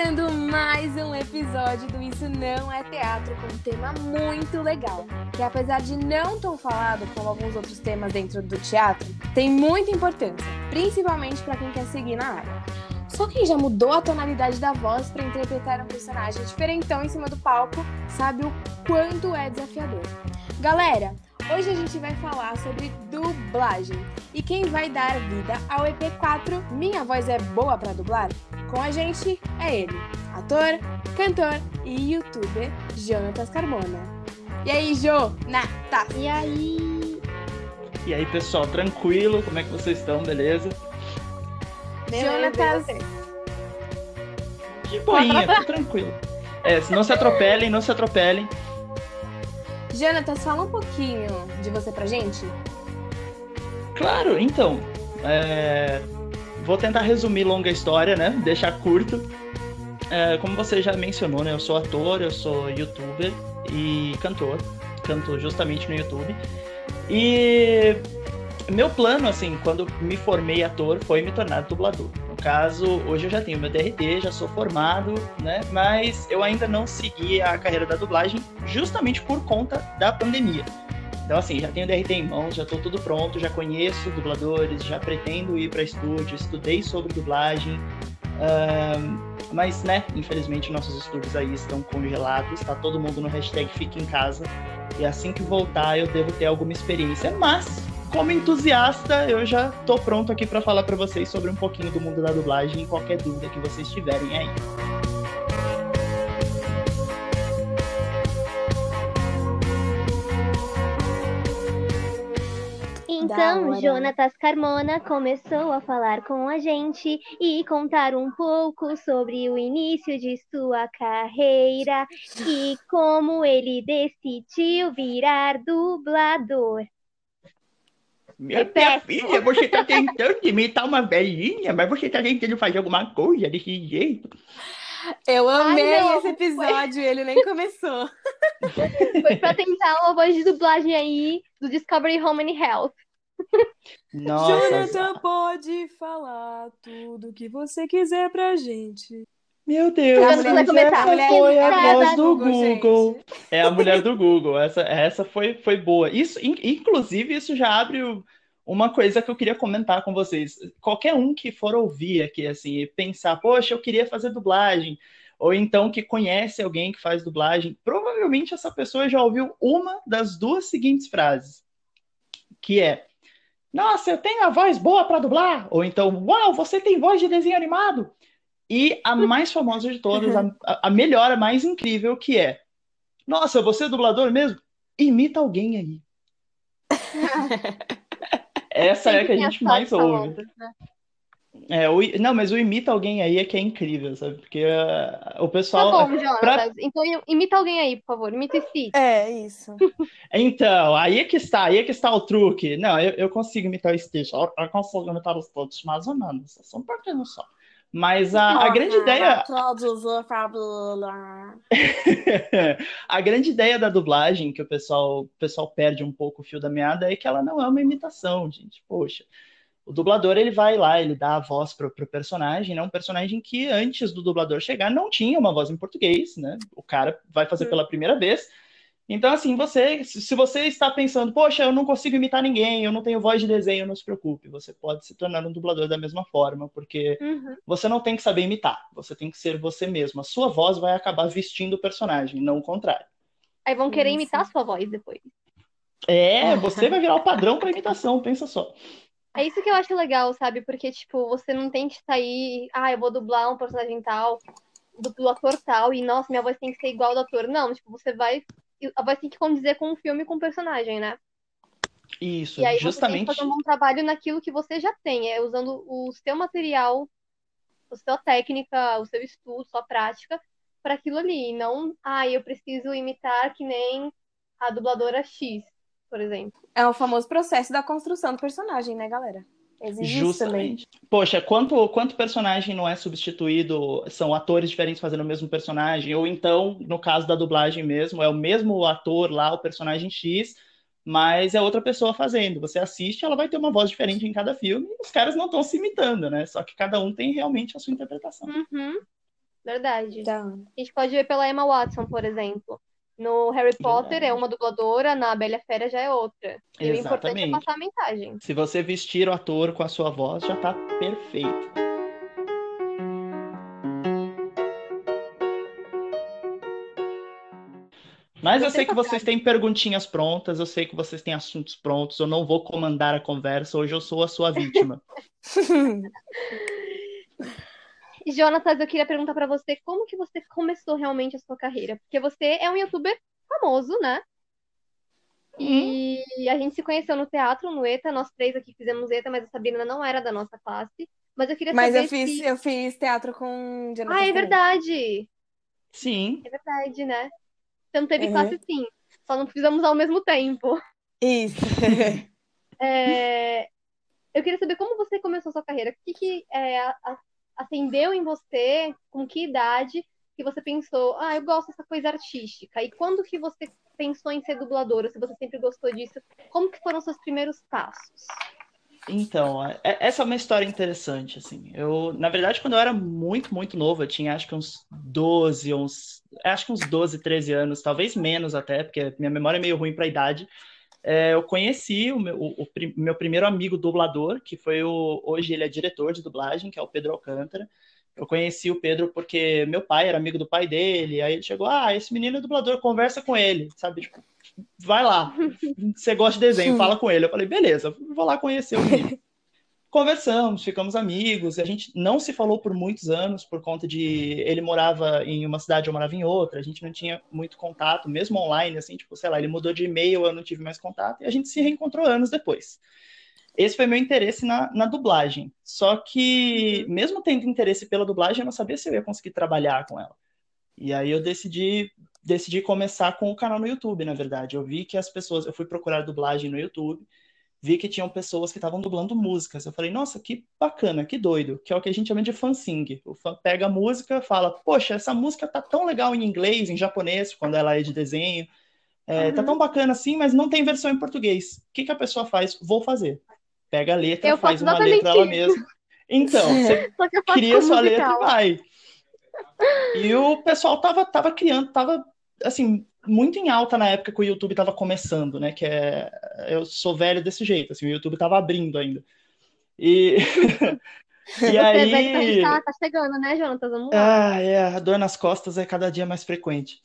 Começando mais um episódio do Isso Não é Teatro com um tema muito legal, que apesar de não tão falado como alguns outros temas dentro do teatro, tem muita importância, principalmente para quem quer seguir na área. Só quem já mudou a tonalidade da voz para interpretar um personagem diferentão em cima do palco sabe o quanto é desafiador. Galera, Hoje a gente vai falar sobre dublagem. E quem vai dar vida ao EP4 Minha Voz é Boa para Dublar? Com a gente é ele, ator, cantor e youtuber Jonatas Carmona. E aí, Jo? Nata? E aí? E aí, pessoal, tranquilo? Como é que vocês estão? Beleza? Jonatas. De boinha, tô tranquilo. É, se não se atropelem, não se atropelem. Jonatas, fala um pouquinho de você pra gente. Claro, então. É... Vou tentar resumir longa história, né? Deixar curto. É, como você já mencionou, né? Eu sou ator, eu sou youtuber e cantor. Canto justamente no YouTube. E meu plano, assim, quando me formei ator, foi me tornar dublador caso, hoje eu já tenho meu DRT, já sou formado, né? Mas eu ainda não segui a carreira da dublagem justamente por conta da pandemia. Então, assim, já tenho DRT em mãos, já estou tudo pronto, já conheço dubladores, já pretendo ir para estúdio, estudei sobre dublagem. mas, né, infelizmente nossos estudos aí estão congelados, está todo mundo no hashtag Fique em Casa. E assim que voltar eu devo ter alguma experiência. Mas como entusiasta, eu já tô pronto aqui para falar para vocês sobre um pouquinho do mundo da dublagem e qualquer dúvida que vocês tiverem aí. Então, Jonatas Carmona começou a falar com a gente e contar um pouco sobre o início de sua carreira e como ele decidiu virar dublador. Minha, minha filha, você tá tentando imitar uma velhinha, mas você tá tentando fazer alguma coisa desse jeito. Eu amei Ai, esse episódio, ele nem começou. Foi pra tentar uma voz de dublagem aí do Discovery Home and Health. Nossa, Jonathan pode falar tudo que você quiser pra gente. Meu Deus, essa foi a voz do Google. Google. É a mulher do Google. Essa, essa foi, foi boa. Isso, inclusive, isso já abre uma coisa que eu queria comentar com vocês. Qualquer um que for ouvir aqui, assim, e pensar, poxa, eu queria fazer dublagem, ou então que conhece alguém que faz dublagem, provavelmente essa pessoa já ouviu uma das duas seguintes frases, que é nossa, eu tenho a voz boa para dublar, ou então, uau, você tem voz de desenho animado. E a mais famosa de todas, a, a melhor, a mais incrível, que é: Nossa, você é dublador mesmo? Imita alguém aí. Essa é a que a gente mais ouve. Né? É, o, não, mas o imita alguém aí é que é incrível, sabe? Porque uh, o pessoal. Tá bom, Jonas. Pra... Então imita alguém aí, por favor. Imita esse. É, isso. então, aí é que está, aí é que está o truque. Não, eu, eu consigo imitar o Stitch. Eu, eu consigo imitar os todos, mais ou menos. Só um pouquinho só. Mas a, a grande ideia. a grande ideia da dublagem, que o pessoal, o pessoal perde um pouco o fio da meada, é que ela não é uma imitação, gente. Poxa. O dublador ele vai lá, ele dá a voz pro, pro personagem, né? Um personagem que antes do dublador chegar não tinha uma voz em português, né? O cara vai fazer pela primeira vez então, assim, você, se você está pensando, poxa, eu não consigo imitar ninguém, eu não tenho voz de desenho, não se preocupe, você pode se tornar um dublador da mesma forma, porque uhum. você não tem que saber imitar, você tem que ser você mesmo. A sua voz vai acabar vestindo o personagem, não o contrário. Aí vão querer imitar a sua voz depois. É, você vai virar o padrão para imitação, pensa só. É isso que eu acho legal, sabe? Porque, tipo, você não tem que sair, ah, eu vou dublar um personagem tal, do ator tal, e nossa, minha voz tem que ser igual ao do ator. Não, tipo, você vai a voz tem que condizer com o filme e com o personagem, né? Isso, e aí justamente. Você tem que fazer um bom trabalho naquilo que você já tem, é usando o seu material, a sua técnica, o seu estudo, sua prática para aquilo ali. E não, ah, eu preciso imitar que nem a dubladora X, por exemplo. É o famoso processo da construção do personagem, né, galera? Existe Justamente. Poxa, quanto, quanto personagem não é substituído? São atores diferentes fazendo o mesmo personagem? Ou então, no caso da dublagem mesmo, é o mesmo ator lá, o personagem X, mas é outra pessoa fazendo. Você assiste, ela vai ter uma voz diferente em cada filme, e os caras não estão se imitando, né? Só que cada um tem realmente a sua interpretação. Uhum. Verdade. Tá. A gente pode ver pela Emma Watson, por exemplo. No Harry Potter Verdade. é uma dubladora, na Bela Fera já é outra. E o importante é passar a mensagem. Se você vestir o ator com a sua voz, já tá perfeito. Mas eu sei que vocês têm perguntinhas prontas, eu sei que vocês têm assuntos prontos, eu não vou comandar a conversa, hoje eu sou a sua vítima. Jonatas, eu queria perguntar para você como que você começou realmente a sua carreira? Porque você é um youtuber famoso, né? E uhum. a gente se conheceu no teatro, no ETA, nós três aqui fizemos ETA, mas a Sabrina não era da nossa classe. Mas eu queria mas saber eu fiz, se... eu fiz teatro com Jonathan Ah, é verdade! Sim. É verdade, né? Então teve uhum. classe sim, só não fizemos ao mesmo tempo. Isso. é... Eu queria saber como você começou a sua carreira. O que, que é, acendeu em você, com que idade que você pensou, ah, eu gosto dessa coisa artística? E quando que você pensou em ser dubladora? Se você sempre gostou disso, como que foram seus primeiros passos? Então, é, essa é uma história interessante, assim. Eu, na verdade, quando eu era muito, muito novo, eu tinha acho que uns 12, uns, acho que uns 12, 13 anos, talvez menos até, porque minha memória é meio ruim para a idade é, eu conheci o meu, o, o, meu, primeiro amigo dublador, que foi o. Hoje ele é diretor de dublagem, que é o Pedro Alcântara. Eu conheci o Pedro porque meu pai era amigo do pai dele. Aí ele chegou: Ah, esse menino é dublador, conversa com ele, sabe? Tipo, vai lá, você gosta de desenho, fala com ele. Eu falei: Beleza, vou lá conhecer o menino conversamos, ficamos amigos. A gente não se falou por muitos anos por conta de ele morava em uma cidade, eu morava em outra. A gente não tinha muito contato, mesmo online, assim, tipo, sei lá, ele mudou de e-mail, eu não tive mais contato e a gente se reencontrou anos depois. Esse foi meu interesse na, na dublagem. Só que, mesmo tendo interesse pela dublagem, eu não sabia se eu ia conseguir trabalhar com ela. E aí eu decidi decidi começar com o canal no YouTube, na verdade. Eu vi que as pessoas, eu fui procurar dublagem no YouTube vi que tinham pessoas que estavam dublando músicas. Eu falei, nossa, que bacana, que doido, que é o que a gente chama de fansing. O fã pega a música, fala, poxa, essa música tá tão legal em inglês, em japonês, quando ela é de desenho, é, uhum. tá tão bacana assim, mas não tem versão em português. O que, que a pessoa faz? Vou fazer. Pega a letra, eu faz uma letra ela mesma. Então, você cria sua letra e vai. E o pessoal tava, tava criando, tava assim, muito em alta na época que o YouTube estava começando, né? Que é. Eu sou velho desse jeito, assim, o YouTube estava abrindo ainda. E. e aí. Tá, tá chegando, né? Vamos lá. Ah, é, a dor nas costas é cada dia mais frequente.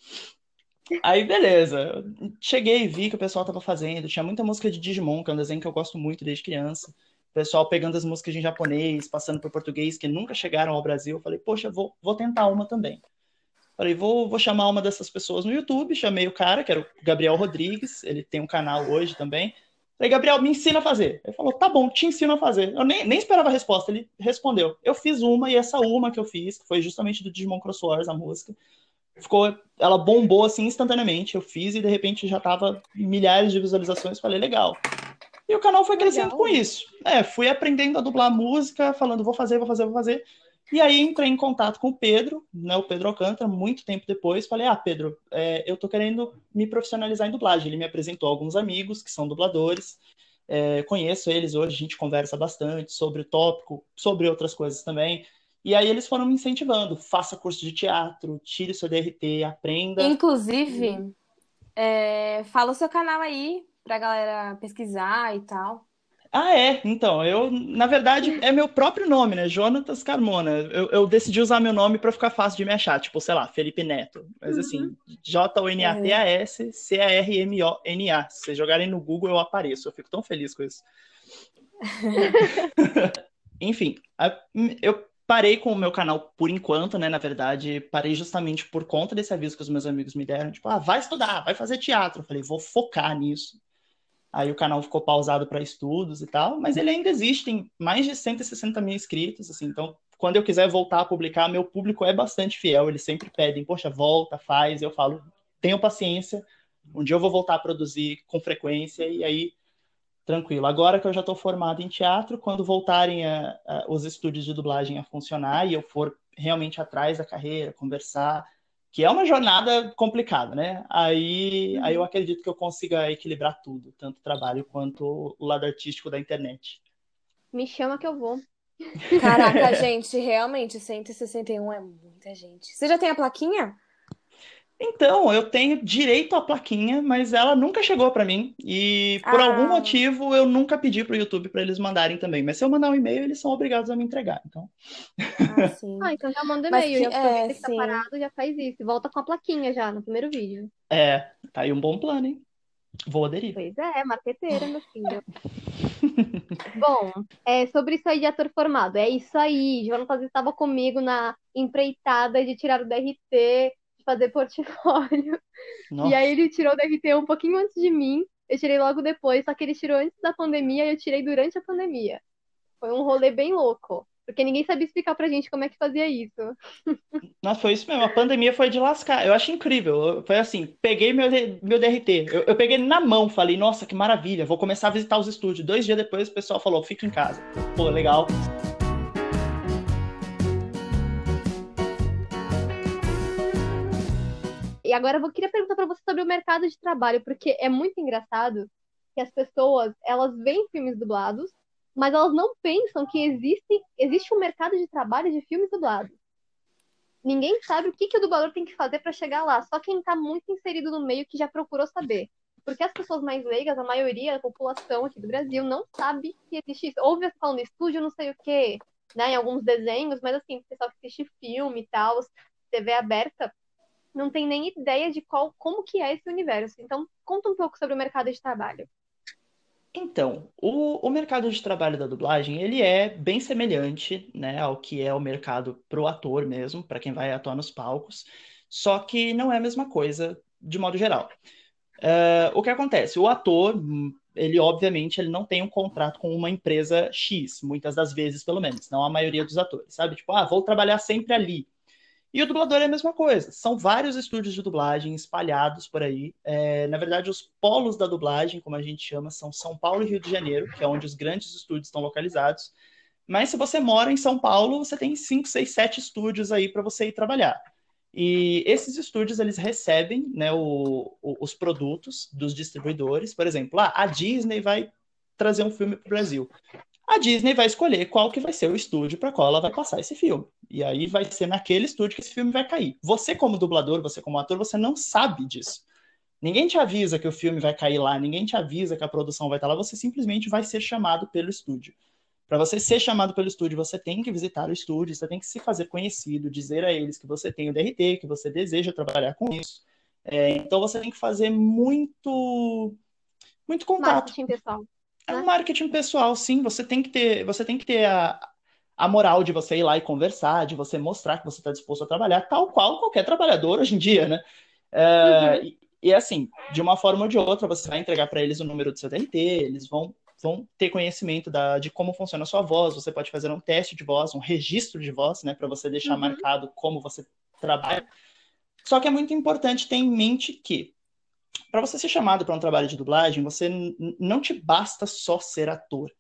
Aí, beleza. Cheguei e vi que o pessoal tava fazendo. Tinha muita música de Digimon, que é um desenho que eu gosto muito desde criança. O pessoal pegando as músicas em japonês, passando por português, que nunca chegaram ao Brasil. Eu falei, poxa, vou, vou tentar uma também. Falei, vou, vou chamar uma dessas pessoas no YouTube. Chamei o cara, que era o Gabriel Rodrigues, ele tem um canal hoje também. Falei, Gabriel, me ensina a fazer. Ele falou, tá bom, te ensino a fazer. Eu nem, nem esperava a resposta, ele respondeu. Eu fiz uma, e essa uma que eu fiz, que foi justamente do Digimon Cross Wars, a música, ficou, ela bombou assim instantaneamente. Eu fiz e de repente já tava milhares de visualizações. Falei, legal. E o canal foi crescendo legal. com isso. É, fui aprendendo a dublar música, falando, vou fazer, vou fazer, vou fazer. E aí entrei em contato com o Pedro, né, o Pedro Alcântara, muito tempo depois. Falei, ah, Pedro, é, eu tô querendo me profissionalizar em dublagem. Ele me apresentou alguns amigos que são dubladores. É, conheço eles hoje, a gente conversa bastante sobre o tópico, sobre outras coisas também. E aí eles foram me incentivando, faça curso de teatro, tire o seu DRT, aprenda. Inclusive, é, fala o seu canal aí pra galera pesquisar e tal. Ah, é. Então, eu, na verdade, é meu próprio nome, né? Jonatas Carmona. Eu, eu decidi usar meu nome para ficar fácil de me achar, tipo, sei lá, Felipe Neto. Mas assim, uhum. J-O-N-A-T-A-S C-A-R-M-O-N-A. Se vocês jogarem no Google, eu apareço. Eu fico tão feliz com isso. Enfim, eu parei com o meu canal por enquanto, né? Na verdade, parei justamente por conta desse aviso que os meus amigos me deram. Tipo, ah, vai estudar, vai fazer teatro. Eu falei, vou focar nisso aí o canal ficou pausado para estudos e tal, mas ele ainda existe, tem mais de 160 mil inscritos, assim, então quando eu quiser voltar a publicar, meu público é bastante fiel, eles sempre pedem, poxa, volta, faz, eu falo, tenham paciência, um dia eu vou voltar a produzir com frequência e aí tranquilo. Agora que eu já estou formado em teatro, quando voltarem a, a, os estúdios de dublagem a funcionar e eu for realmente atrás da carreira, conversar, que é uma jornada complicada, né? Aí, aí eu uhum. acredito que eu consiga equilibrar tudo, tanto o trabalho quanto o lado artístico da internet. Me chama que eu vou. Caraca, gente, realmente, 161 é muita gente. Você já tem a plaquinha? Então, eu tenho direito à plaquinha, mas ela nunca chegou para mim. E por ah. algum motivo eu nunca pedi para o YouTube para eles mandarem também. Mas se eu mandar um e-mail, eles são obrigados a me entregar. Então. Ah, sim. ah então já manda e-mail. Já é, que tá parado, já faz isso. Volta com a plaquinha já no primeiro vídeo. É, tá aí um bom plano, hein? Vou aderir. Pois é, marqueteira, meu filho. Bom, é, sobre isso aí de ator formado, é isso aí. Jonatas estava comigo na empreitada de tirar o DRT fazer portfólio. Nossa. E aí ele tirou o DRT um pouquinho antes de mim. Eu tirei logo depois, só que ele tirou antes da pandemia e eu tirei durante a pandemia. Foi um rolê bem louco. Porque ninguém sabia explicar pra gente como é que fazia isso. Nossa, foi isso mesmo. A pandemia foi de lascar. Eu acho incrível. Foi assim, peguei meu, meu DRT. Eu, eu peguei na mão, falei, nossa, que maravilha, vou começar a visitar os estúdios. Dois dias depois o pessoal falou, fica em casa. Pô, legal. Agora eu queria perguntar para você sobre o mercado de trabalho, porque é muito engraçado que as pessoas, elas veem filmes dublados, mas elas não pensam que existe, existe um mercado de trabalho de filmes dublados. Ninguém sabe o que, que o dublador tem que fazer para chegar lá, só quem está muito inserido no meio que já procurou saber. Porque as pessoas mais leigas, a maioria da população aqui do Brasil, não sabe que existe isso. Ouve falando estúdio, não sei o quê, né, em alguns desenhos, mas assim, o pessoal que assiste filme e tal, TV aberta, não tem nem ideia de qual, como que é esse universo. Então, conta um pouco sobre o mercado de trabalho. Então, o, o mercado de trabalho da dublagem, ele é bem semelhante, né, ao que é o mercado pro ator mesmo, para quem vai atuar nos palcos, só que não é a mesma coisa de modo geral. Uh, o que acontece? O ator, ele obviamente ele não tem um contrato com uma empresa X, muitas das vezes pelo menos, não a maioria dos atores, sabe? Tipo, ah, vou trabalhar sempre ali. E o dublador é a mesma coisa. São vários estúdios de dublagem espalhados por aí. É, na verdade, os polos da dublagem, como a gente chama, são São Paulo e Rio de Janeiro, que é onde os grandes estúdios estão localizados. Mas se você mora em São Paulo, você tem 5, 6, 7 estúdios aí para você ir trabalhar. E esses estúdios, eles recebem né, o, o, os produtos dos distribuidores. Por exemplo, ah, a Disney vai trazer um filme para o Brasil a Disney vai escolher qual que vai ser o estúdio para qual ela vai passar esse filme. E aí vai ser naquele estúdio que esse filme vai cair. Você como dublador, você como ator, você não sabe disso. Ninguém te avisa que o filme vai cair lá, ninguém te avisa que a produção vai estar lá, você simplesmente vai ser chamado pelo estúdio. Para você ser chamado pelo estúdio, você tem que visitar o estúdio, você tem que se fazer conhecido, dizer a eles que você tem o DRT, que você deseja trabalhar com isso. É, então você tem que fazer muito muito contato. Marketing pessoal. É um marketing pessoal, sim. Você tem que ter, você tem que ter a, a moral de você ir lá e conversar, de você mostrar que você está disposto a trabalhar, tal qual qualquer trabalhador hoje em dia, né? É, uhum. e, e, assim, de uma forma ou de outra, você vai entregar para eles o número do seu DRT, eles vão, vão ter conhecimento da, de como funciona a sua voz, você pode fazer um teste de voz, um registro de voz, né, para você deixar uhum. marcado como você trabalha. Só que é muito importante ter em mente que para você ser chamado para um trabalho de dublagem, você não te basta só ser ator.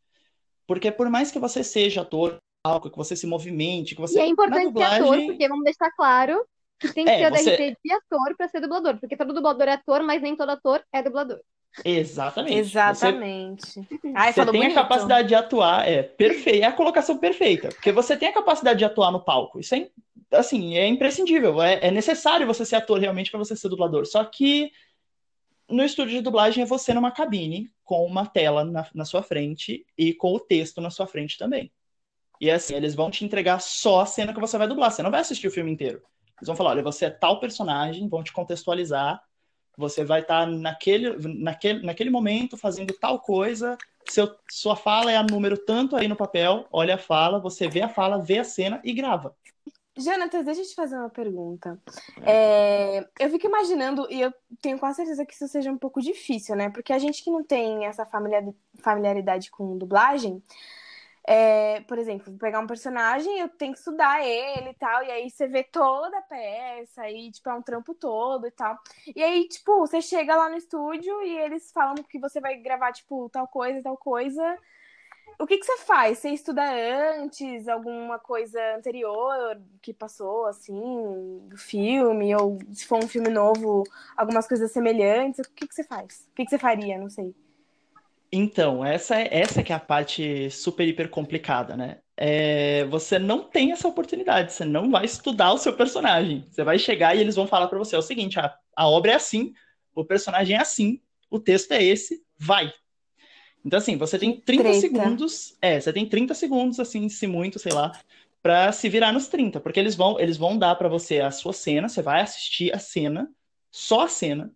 Porque por mais que você seja ator, que você se movimente, que você. E é importante dublagem... ser ator, porque vamos deixar claro que tem que é, ter o você... DRT de ator para ser dublador. Porque todo dublador é ator, mas nem todo ator é dublador. Exatamente. Exatamente. Você, Ai, você tem bonito. a capacidade de atuar, é perfeita, é a colocação perfeita, porque você tem a capacidade de atuar no palco. Isso é assim, é imprescindível, é, é necessário você ser ator realmente para você ser dublador. Só que no estúdio de dublagem é você numa cabine com uma tela na, na, sua frente e com o texto na sua frente também. E assim, eles vão te entregar só a cena que você vai dublar, você não vai assistir o filme inteiro. Eles vão falar, olha, você é tal personagem, vão te contextualizar, você vai estar tá naquele, naquele, naquele momento fazendo tal coisa, seu, sua fala é a número tanto aí no papel, olha a fala, você vê a fala, vê a cena e grava. Jonatas, deixa eu te fazer uma pergunta. É, eu fico imaginando, e eu tenho quase certeza que isso seja um pouco difícil, né? Porque a gente que não tem essa familiaridade com dublagem, é, por exemplo, pegar um personagem, eu tenho que estudar ele e tal, e aí você vê toda a peça, e tipo, é um trampo todo e tal. E aí, tipo, você chega lá no estúdio e eles falam que você vai gravar, tipo, tal coisa, tal coisa o que, que você faz? Você estuda antes, alguma coisa anterior que passou, assim, do filme, ou se for um filme novo, algumas coisas semelhantes, o que, que você faz? O que, que você faria? Não sei. Então, essa é, essa que é a parte super, hiper complicada, né? é, você não tem essa oportunidade, você não vai estudar o seu personagem. Você vai chegar e eles vão falar para você: é o seguinte, a, a obra é assim, o personagem é assim, o texto é esse, vai. Então, assim, você tem 30 Treta. segundos. É, você tem 30 segundos, assim, se muito, sei lá, para se virar nos 30. Porque eles vão, eles vão dar para você a sua cena, você vai assistir a cena, só a cena.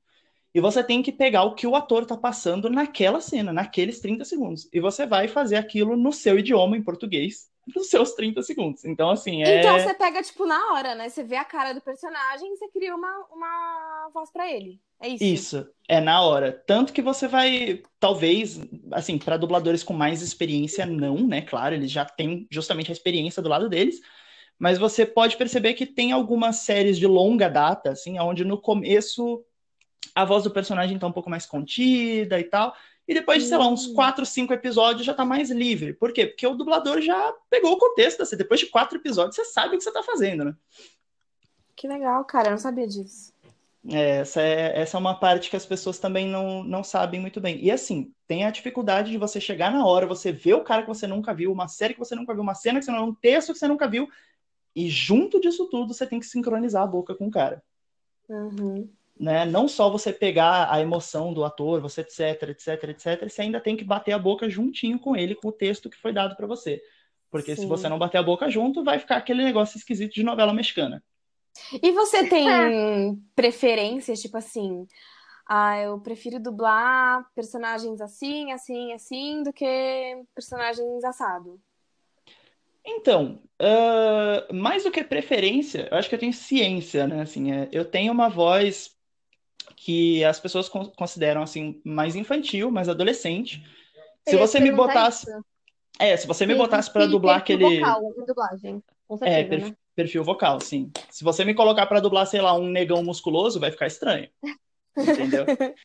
E você tem que pegar o que o ator tá passando naquela cena, naqueles 30 segundos. E você vai fazer aquilo no seu idioma, em português, nos seus 30 segundos. Então, assim, é... Então você pega, tipo, na hora, né? Você vê a cara do personagem e você cria uma, uma voz para ele. É isso? Isso, é na hora. Tanto que você vai, talvez, assim, para dubladores com mais experiência, não, né? Claro, eles já têm justamente a experiência do lado deles. Mas você pode perceber que tem algumas séries de longa data, assim, onde no começo a voz do personagem tá um pouco mais contida e tal. E depois de, sei lá, uns hum. quatro, cinco episódios já tá mais livre. Por quê? Porque o dublador já pegou o contexto. Assim, depois de quatro episódios, você sabe o que você tá fazendo, né? Que legal, cara. Eu não sabia disso. É, essa, é, essa é uma parte que as pessoas também não, não sabem muito bem. E assim, tem a dificuldade de você chegar na hora, você ver o cara que você nunca viu, uma série que você nunca viu, uma cena que você não um texto que você nunca viu, e junto disso tudo você tem que sincronizar a boca com o cara. Uhum né? Não só você pegar a emoção do ator, você etc, etc, etc, você ainda tem que bater a boca juntinho com ele, com o texto que foi dado para você. Porque Sim. se você não bater a boca junto, vai ficar aquele negócio esquisito de novela mexicana. E você tem preferências, tipo assim, ah, eu prefiro dublar personagens assim, assim, assim, do que personagens assado? Então, uh, mais do que preferência, eu acho que eu tenho ciência, né? Assim, é, eu tenho uma voz que as pessoas consideram assim mais infantil, mais adolescente. Se você me botasse, isso. é, se você me botasse para dublar aquele vocal, dublagem, com é, certeza, é, né? Perfil vocal, sim. Se você me colocar para dublar, sei lá, um negão musculoso, vai ficar estranho. Entendeu?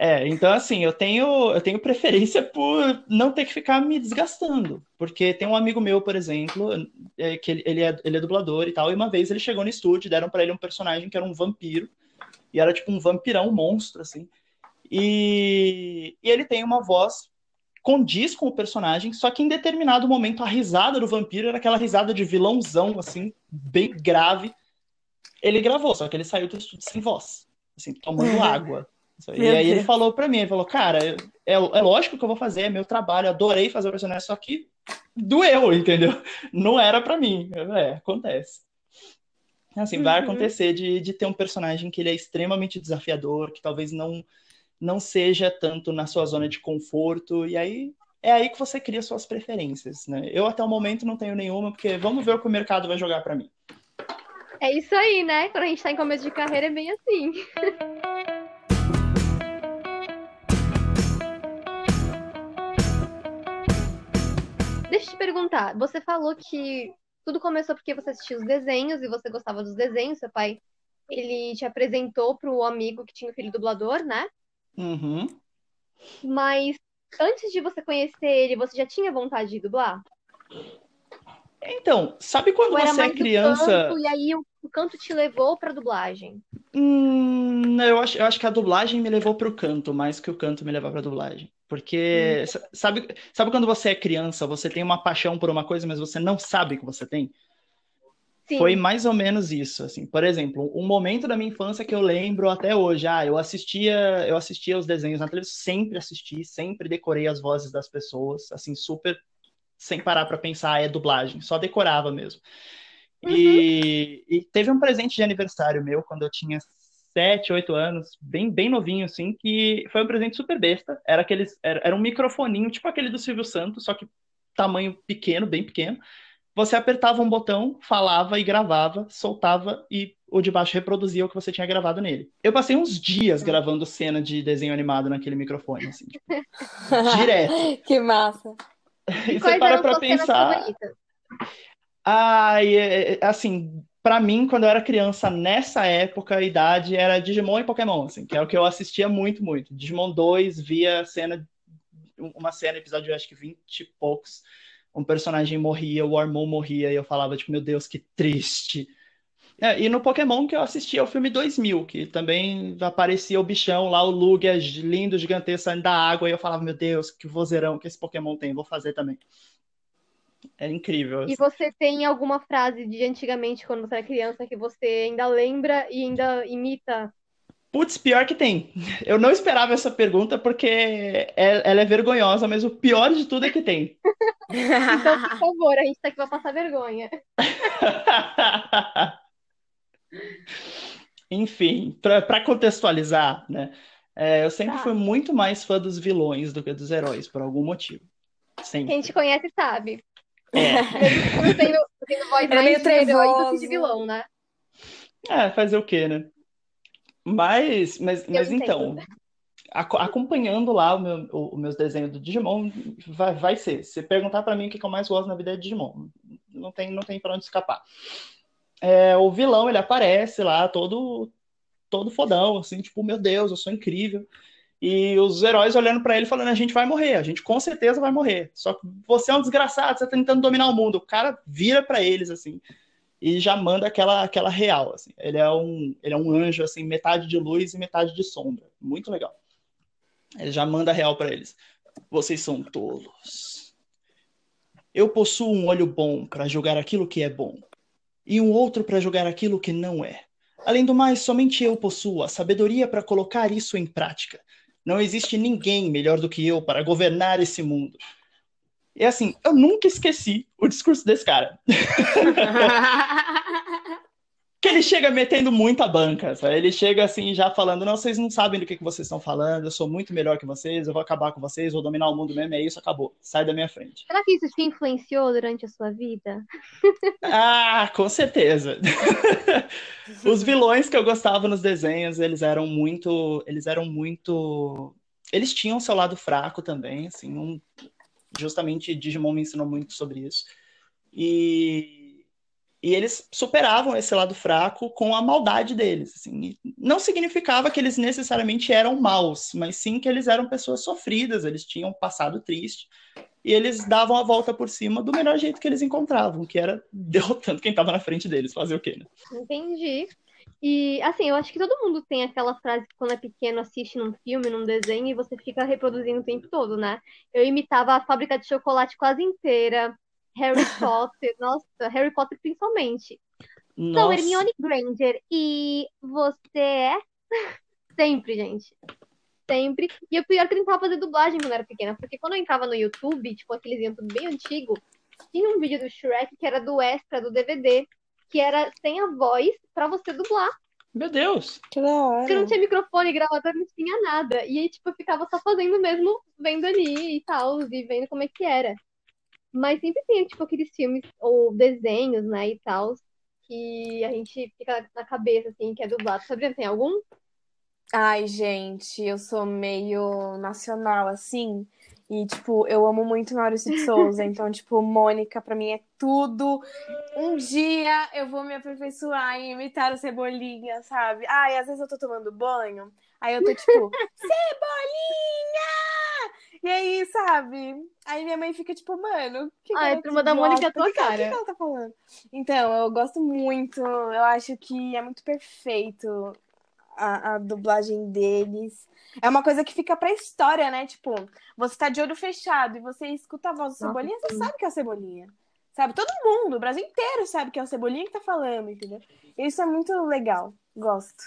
É, então assim, eu tenho, eu tenho preferência por não ter que ficar me desgastando. Porque tem um amigo meu, por exemplo, é, que ele, ele, é, ele é dublador e tal, e uma vez ele chegou no estúdio, deram para ele um personagem que era um vampiro, e era tipo um vampirão, um monstro, assim. E, e ele tem uma voz condiz com o personagem, só que em determinado momento a risada do vampiro era aquela risada de vilãozão, assim, bem grave. Ele gravou, só que ele saiu do estúdio sem voz, assim, tomando uhum. água. E aí Deus. ele falou para mim, ele falou, cara, é, é lógico que eu vou fazer, é meu trabalho, adorei fazer o personagem, só que doeu, entendeu? Não era para mim. É, acontece. Assim, vai uhum. acontecer de, de ter um personagem que ele é extremamente desafiador, que talvez não, não seja tanto na sua zona de conforto, e aí é aí que você cria suas preferências, né? Eu até o momento não tenho nenhuma, porque vamos ver o que o mercado vai jogar para mim. É isso aí, né? Quando a gente tá em começo de carreira é bem assim. Deixa eu te perguntar, você falou que tudo começou porque você assistia os desenhos e você gostava dos desenhos. Seu pai, ele te apresentou para o amigo que tinha o filho dublador, né? Uhum. Mas antes de você conhecer ele, você já tinha vontade de dublar? Então, sabe quando Ou você é criança. Canto, e aí o, o canto te levou para dublagem? Hum, eu, acho, eu acho que a dublagem me levou para o canto, mais que o canto me levou para dublagem. Porque, hum. sabe, sabe quando você é criança, você tem uma paixão por uma coisa, mas você não sabe que você tem? Sim. Foi mais ou menos isso, assim. Por exemplo, um momento da minha infância que eu lembro até hoje, ah, eu assistia, eu assistia os desenhos na televisão, sempre assisti, sempre decorei as vozes das pessoas, assim, super sem parar para pensar, é dublagem, só decorava mesmo. Uhum. E, e, teve um presente de aniversário meu quando eu tinha sete, oito anos, bem, bem novinho, assim, que foi um presente super besta. Era, aqueles, era, era um microfoninho, tipo aquele do Silvio Santos, só que tamanho pequeno, bem pequeno. Você apertava um botão, falava e gravava, soltava e o de baixo reproduzia o que você tinha gravado nele. Eu passei uns dias gravando cena de desenho animado naquele microfone, assim, tipo, direto. Que massa. E, você para pra pensar. Ai, é, assim, para mim, quando eu era criança, nessa época, a idade era Digimon e Pokémon, assim, que é o que eu assistia muito, muito. Digimon 2, via cena, uma cena, episódio, acho que 20 e poucos, um personagem morria, o Armon morria, e eu falava, tipo, meu Deus, que triste. É, e no Pokémon que eu assisti ao filme 2000, que também aparecia o bichão lá, o Lugia, lindo, gigantesco, saindo da água, e eu falava, meu Deus, que vozeirão que esse Pokémon tem, vou fazer também. É incrível. E você tem alguma frase de antigamente, quando você era criança, que você ainda lembra e ainda imita? Putz, pior que tem. Eu não esperava essa pergunta porque é, ela é vergonhosa, mas o pior de tudo é que tem. então, por favor, a gente tá aqui pra passar vergonha. Enfim, para contextualizar, né? É, eu sempre tá. fui muito mais fã dos vilões do que dos heróis, por algum motivo. Sempre. Quem te conhece sabe. É. Eu tenho, tenho voz mais meio de herói do que de vilão, né? É, fazer o quê, né? Mas, mas, mas então, acompanhando lá o meu, o, meus desenhos do Digimon, vai, vai ser. Se perguntar para mim o que eu mais gosto na vida é Digimon. Não tem, não tem para onde escapar. É, o vilão, ele aparece lá todo, todo fodão, assim, tipo, meu Deus, eu sou incrível. E os heróis olhando para ele falando: a gente vai morrer, a gente com certeza vai morrer. Só que você é um desgraçado, você tá tentando dominar o mundo. O cara vira para eles assim e já manda aquela aquela real assim. Ele é um ele é um anjo assim, metade de luz e metade de sombra. Muito legal. Ele já manda real para eles. Vocês são tolos. Eu possuo um olho bom para julgar aquilo que é bom e um outro para julgar aquilo que não é. Além do mais, somente eu possuo a sabedoria para colocar isso em prática. Não existe ninguém melhor do que eu para governar esse mundo. E assim, eu nunca esqueci o discurso desse cara. que ele chega metendo muita banca, sabe? ele chega assim já falando, não, vocês não sabem do que, que vocês estão falando, eu sou muito melhor que vocês, eu vou acabar com vocês, vou dominar o mundo mesmo, é isso, acabou, sai da minha frente. Será que isso te influenciou durante a sua vida? ah, com certeza. Os vilões que eu gostava nos desenhos, eles eram muito, eles eram muito, eles tinham seu lado fraco também, assim, um... justamente Digimon me ensinou muito sobre isso. E e eles superavam esse lado fraco com a maldade deles. Assim. Não significava que eles necessariamente eram maus, mas sim que eles eram pessoas sofridas, eles tinham passado triste. E eles davam a volta por cima do melhor jeito que eles encontravam, que era derrotando quem estava na frente deles. Fazer o quê, né? Entendi. E, assim, eu acho que todo mundo tem aquela frase que quando é pequeno assiste num filme, num desenho, e você fica reproduzindo o tempo todo, né? Eu imitava a fábrica de chocolate quase inteira. Harry Potter, nossa, Harry Potter principalmente. Nossa. Sou Hermione Granger e você é? Sempre, gente. Sempre. E o pior é que eu tentava fazer dublagem quando eu era pequena, porque quando eu entrava no YouTube, tipo aqueles YouTube bem antigo, tinha um vídeo do Shrek que era do extra, do DVD, que era sem a voz para você dublar. Meu Deus! Que da hora. Porque não tinha microfone, gravador, não tinha nada. E aí, tipo, eu ficava só fazendo mesmo, vendo ali e tal, e vendo como é que era. Mas sempre tem, tipo, aqueles filmes ou desenhos, né, e tal, que a gente fica na cabeça, assim, que é dublado. Sabrina, tem algum? Ai, gente, eu sou meio nacional, assim. E, tipo, eu amo muito Maurício de Souza. Então, tipo, Mônica, pra mim, é tudo. Um dia eu vou me aperfeiçoar em imitar a Cebolinha, sabe? Ai, às vezes eu tô tomando banho. Aí eu tô, tipo, Cebolinha! E aí, sabe? Aí minha mãe fica tipo, mano, que Ai, a turma da Mônica é tua que, cara. O que, ela tá falando? Então, eu gosto muito. Eu acho que é muito perfeito a, a dublagem deles. É uma coisa que fica pra história, né? Tipo, você tá de olho fechado e você escuta a voz do Cebolinha, você sim. sabe que é o Cebolinha. Sabe? Todo mundo, o Brasil inteiro sabe que é o Cebolinha que tá falando, entendeu? Isso é muito legal. Gosto.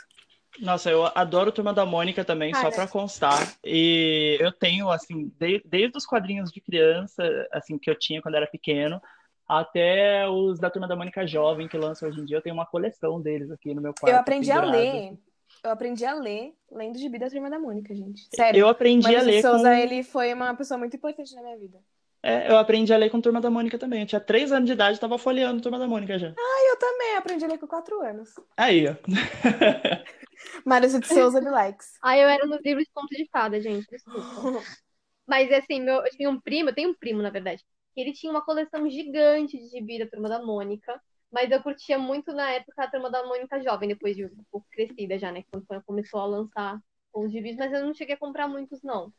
Nossa, eu adoro Turma da Mônica também, só para constar. E eu tenho, assim, de, desde os quadrinhos de criança, assim, que eu tinha quando era pequeno, até os da Turma da Mônica Jovem, que lança hoje em dia, eu tenho uma coleção deles aqui no meu quarto. Eu aprendi a ler. Eu aprendi a ler lendo Gibi da Turma da Mônica, gente. Sério. Eu aprendi a ler Souza, com... ele foi uma pessoa muito importante na minha vida. É, eu aprendi a ler com Turma da Mônica também. Eu tinha três anos de idade e tava folheando Turma da Mônica já. Ah, eu também aprendi a ler com quatro anos. Aí, ó. Marisa de Souza me likes. Ah, eu era nos livros de conto de fada, gente. Desculpa. Mas assim, meu, eu tinha um primo, eu tenho um primo, na verdade. Ele tinha uma coleção gigante de gibi da Turma da Mônica. Mas eu curtia muito na época a Turma da Mônica jovem, depois de um pouco crescida já, né? Quando começou a lançar os gibis, mas eu não cheguei a comprar muitos, não.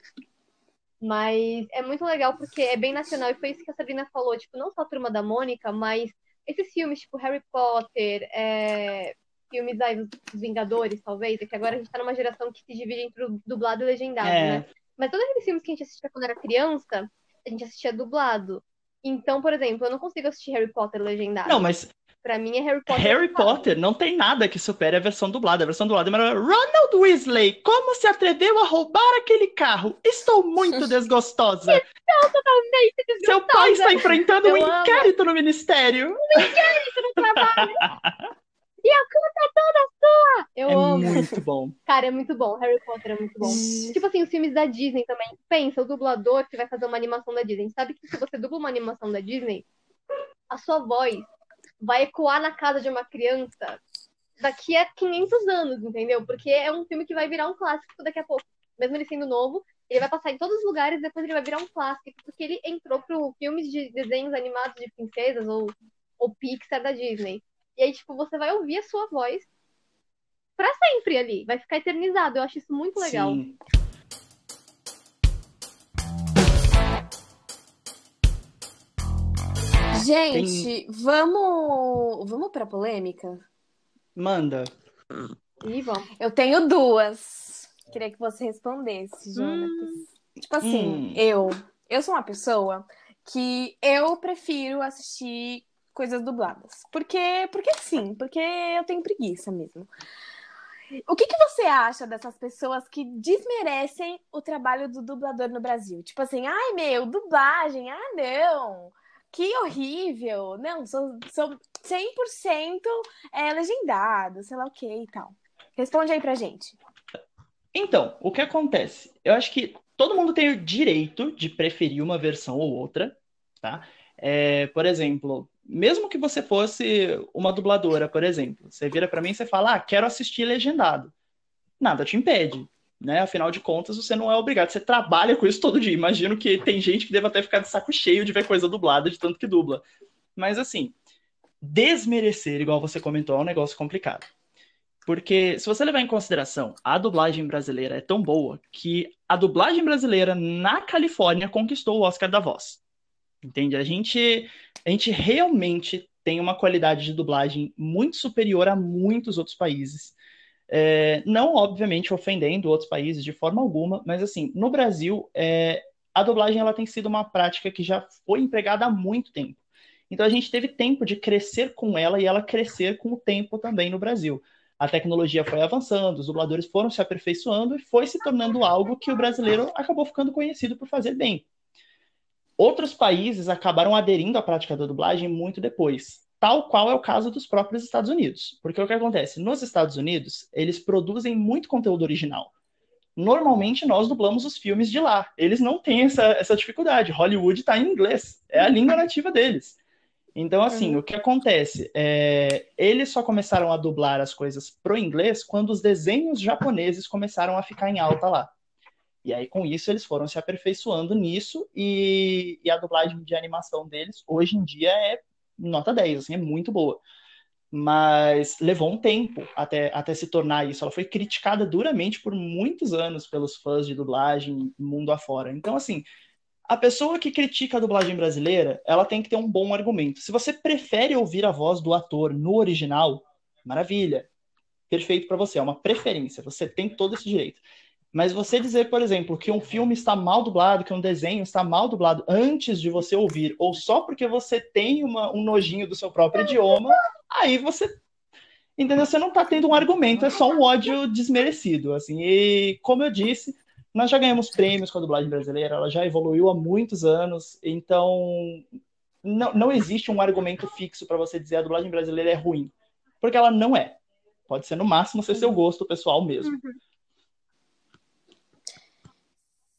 Mas é muito legal porque é bem nacional e foi isso que a Sabrina falou, tipo, não só a Turma da Mônica, mas esses filmes, tipo Harry Potter, é, filmes aí dos Vingadores, talvez, é que agora a gente tá numa geração que se divide entre dublado e legendado, é. né? Mas todos aqueles filmes que a gente assistia quando era criança, a gente assistia dublado. Então, por exemplo, eu não consigo assistir Harry Potter legendado. Não, mas Pra mim é Harry Potter. Harry Potter não tem nada que supere a versão dublada. A versão dublada é maravilhosa. Ronald Weasley, como se atreveu a roubar aquele carro? Estou muito desgostosa. Estou totalmente desgostosa. Seu pai está enfrentando Eu um amo. inquérito no ministério. Um inquérito no trabalho. e a culpa é toda sua. Eu é amo. muito bom. Cara, é muito bom. Harry Potter é muito bom. tipo assim, os filmes da Disney também. Pensa, o dublador que vai fazer uma animação da Disney. Sabe que se você dubla uma animação da Disney, a sua voz vai ecoar na casa de uma criança daqui a 500 anos, entendeu? Porque é um filme que vai virar um clássico daqui a pouco. Mesmo ele sendo novo, ele vai passar em todos os lugares, depois ele vai virar um clássico, porque ele entrou pro filmes de desenhos animados de princesas ou, ou Pixar da Disney. E aí, tipo, você vai ouvir a sua voz para sempre ali, vai ficar eternizado. Eu acho isso muito legal. Sim. Gente, Tem... vamos, vamos para polêmica? Manda. E vamos. Eu tenho duas. Queria que você respondesse, Jonatas. Hum. Tipo assim, hum. eu, eu sou uma pessoa que eu prefiro assistir coisas dubladas. Porque, porque sim, porque eu tenho preguiça mesmo. O que, que você acha dessas pessoas que desmerecem o trabalho do dublador no Brasil? Tipo assim, ai meu, dublagem, ah não que horrível! Não, sou, sou 100% é, legendado, sei lá o que e tal. Responde aí pra gente. Então, o que acontece? Eu acho que todo mundo tem o direito de preferir uma versão ou outra, tá? É, por exemplo, mesmo que você fosse uma dubladora, por exemplo, você vira para mim e você fala, ah, quero assistir legendado. Nada te impede né? Afinal de contas, você não é obrigado, você trabalha com isso todo dia. Imagino que tem gente que deve até ficar de saco cheio de ver coisa dublada, de tanto que dubla. Mas assim, desmerecer, igual você comentou, é um negócio complicado. Porque se você levar em consideração, a dublagem brasileira é tão boa que a dublagem brasileira na Califórnia conquistou o Oscar da Voz. Entende? A gente, a gente realmente tem uma qualidade de dublagem muito superior a muitos outros países. É, não, obviamente, ofendendo outros países de forma alguma, mas assim, no Brasil, é, a dublagem ela tem sido uma prática que já foi empregada há muito tempo. Então a gente teve tempo de crescer com ela e ela crescer com o tempo também no Brasil. A tecnologia foi avançando, os dubladores foram se aperfeiçoando e foi se tornando algo que o brasileiro acabou ficando conhecido por fazer bem. Outros países acabaram aderindo à prática da dublagem muito depois tal qual é o caso dos próprios Estados Unidos. Porque o que acontece? Nos Estados Unidos, eles produzem muito conteúdo original. Normalmente nós dublamos os filmes de lá. Eles não têm essa, essa dificuldade. Hollywood está em inglês. É a língua nativa deles. Então, assim, uhum. o que acontece? É, eles só começaram a dublar as coisas pro inglês quando os desenhos japoneses começaram a ficar em alta lá. E aí, com isso, eles foram se aperfeiçoando nisso e, e a dublagem de animação deles, hoje em dia, é nota 10, assim, é muito boa. Mas levou um tempo até, até se tornar isso. Ela foi criticada duramente por muitos anos pelos fãs de dublagem mundo afora. Então, assim, a pessoa que critica a dublagem brasileira, ela tem que ter um bom argumento. Se você prefere ouvir a voz do ator no original, maravilha. Perfeito para você, é uma preferência, você tem todo esse direito. Mas você dizer, por exemplo, que um filme está mal dublado, que um desenho está mal dublado antes de você ouvir, ou só porque você tem uma, um nojinho do seu próprio idioma, aí você. Entendeu? Você não está tendo um argumento, é só um ódio desmerecido. assim. E, como eu disse, nós já ganhamos prêmios com a dublagem brasileira, ela já evoluiu há muitos anos, então não, não existe um argumento fixo para você dizer a dublagem brasileira é ruim, porque ela não é. Pode ser no máximo ser seu gosto pessoal mesmo. Uhum.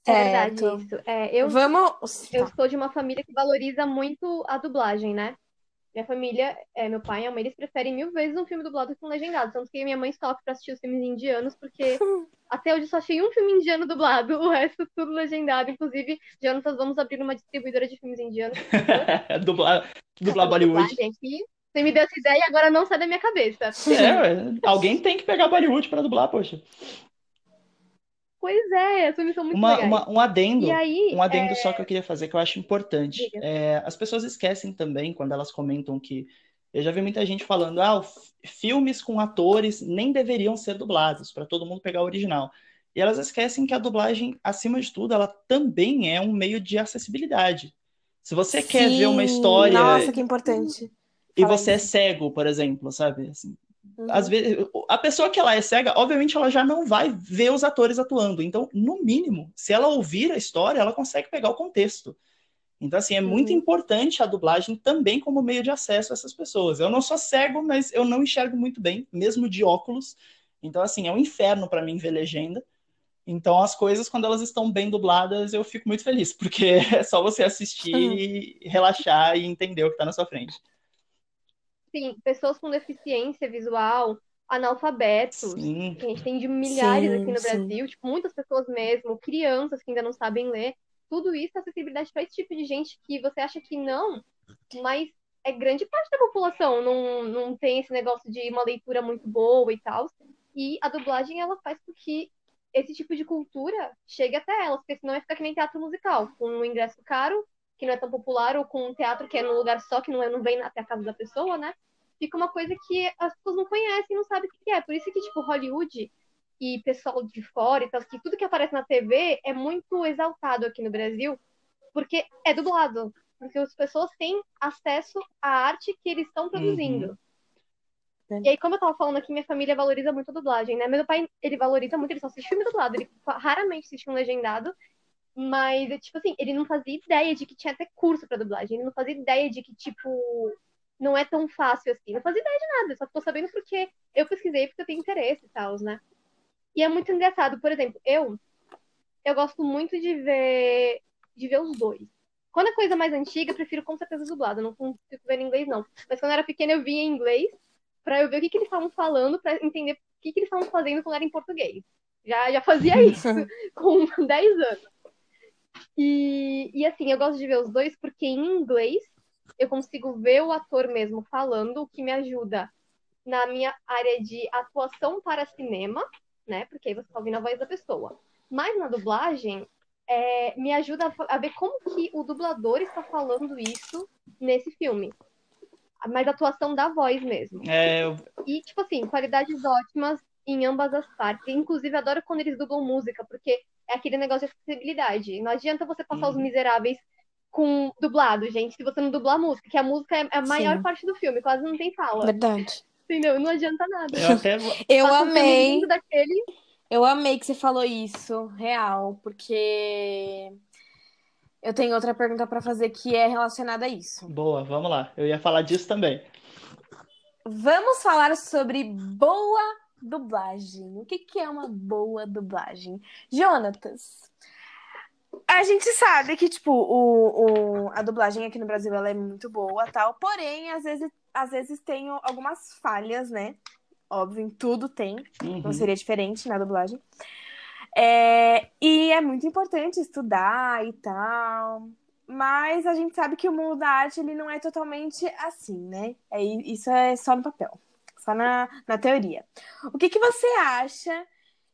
É verdade isso. É, eu, Vamos. Eu sou de uma família que valoriza muito a dublagem, né? Minha família, é, meu pai e minha mãe, eles preferem mil vezes um filme dublado que um legendado. Tanto que minha mãe sofre pra assistir os filmes indianos, porque até hoje só achei um filme indiano dublado, o resto tudo legendado. Inclusive, Jonathan, vamos abrir uma distribuidora de filmes indianos. dublar dublar Bollywood. Gente, você me deu essa ideia e agora não sai da minha cabeça. É, alguém tem que pegar Bollywood pra dublar, poxa. Pois é, essa missão muito uma, uma, um adendo, aí, um adendo é... só que eu queria fazer que eu acho importante. É, as pessoas esquecem também quando elas comentam que eu já vi muita gente falando, ah, filmes com atores nem deveriam ser dublados para todo mundo pegar o original. E elas esquecem que a dublagem, acima de tudo, ela também é um meio de acessibilidade. Se você Sim, quer ver uma história. Nossa, que importante. E Fala você é cego, por exemplo, sabe? Assim, uhum. Às vezes, a pessoa que ela é cega, obviamente, ela já não vai ver os atores atuando. Então, no mínimo, se ela ouvir a história, ela consegue pegar o contexto. Então, assim, é uhum. muito importante a dublagem também como meio de acesso a essas pessoas. Eu não sou cego, mas eu não enxergo muito bem, mesmo de óculos. Então, assim, é um inferno para mim ver legenda. Então, as coisas, quando elas estão bem dubladas, eu fico muito feliz, porque é só você assistir, relaxar e entender o que está na sua frente. Sim, pessoas com deficiência visual, analfabetos, sim. que a gente tem de milhares sim, aqui no sim. Brasil, tipo, muitas pessoas mesmo, crianças que ainda não sabem ler tudo isso, acessibilidade para esse tipo de gente que você acha que não, mas é grande parte da população não, não tem esse negócio de uma leitura muito boa e tal. E a dublagem ela faz com que esse tipo de cultura chegue até elas, porque senão vai ficar que nem teatro musical, com um ingresso caro, que não é tão popular, ou com um teatro que é num lugar só, que não, é, não vem até a casa da pessoa, né? Fica uma coisa que as pessoas não conhecem, não sabem o que é. Por isso que, tipo, Hollywood e pessoal de fora e tal, que tudo que aparece na TV é muito exaltado aqui no Brasil, porque é dublado. Porque as pessoas têm acesso à arte que eles estão produzindo. Uhum. E aí, como eu tava falando aqui, minha família valoriza muito a dublagem, né? Meu pai, ele valoriza muito, ele só assiste filme dublado, ele raramente assiste um legendado. Mas, tipo assim, ele não fazia ideia de que tinha até curso para dublagem. Ele não fazia ideia de que, tipo, não é tão fácil assim. Não fazia ideia de nada. só ficou sabendo porque eu pesquisei, porque eu tenho interesse e tal, né? E é muito engraçado, por exemplo, eu eu gosto muito de ver de ver os dois. Quando é coisa mais antiga, eu prefiro com certeza dublado, não consigo ver em inglês não. Mas quando eu era pequena eu via em inglês para eu ver o que, que eles estavam falando, para entender o que, que eles estavam fazendo quando era em português. Já já fazia isso com 10 anos. E, e assim, eu gosto de ver os dois porque em inglês eu consigo ver o ator mesmo falando, o que me ajuda na minha área de atuação para cinema, né? Porque aí você está ouvindo a voz da pessoa. Mas na dublagem, é, me ajuda a ver como que o dublador está falando isso nesse filme. Mas a atuação da voz mesmo. É, eu... E, tipo assim, qualidades ótimas em ambas as partes. Inclusive, adoro quando eles dublam música, porque é aquele negócio de acessibilidade. Não adianta você passar uhum. os miseráveis com dublado, gente, se você não dublar a música, que a música é a maior Sim. parte do filme, quase não tem fala. Verdade. Entendeu? Não adianta nada. Eu, até... eu amei. daquele... Eu amei que você falou isso, real, porque eu tenho outra pergunta para fazer que é relacionada a isso. Boa, vamos lá. Eu ia falar disso também. Vamos falar sobre boa dublagem. O que, que é uma boa dublagem? Jonatas, a gente sabe que, tipo, o, o, a dublagem aqui no Brasil ela é muito boa tal, porém, às vezes, às vezes tem algumas falhas, né? Óbvio, em tudo tem, uhum. não seria diferente na dublagem. É, e é muito importante estudar e tal. Mas a gente sabe que o mundo da arte ele não é totalmente assim, né? É, isso é só no papel, só na, na teoria. O que, que você acha